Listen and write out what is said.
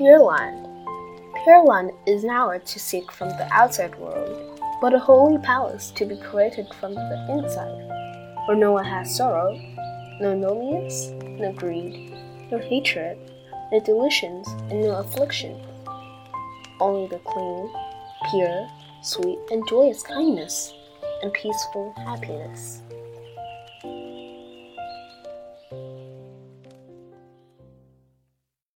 Pure Land. Pure Land is an hour to seek from the outside world, but a holy palace to be created from the inside, where no one has sorrow, no loneliness, no greed, no hatred, no delusions, and no affliction. Only the clean, pure, sweet, and joyous kindness, and peaceful happiness.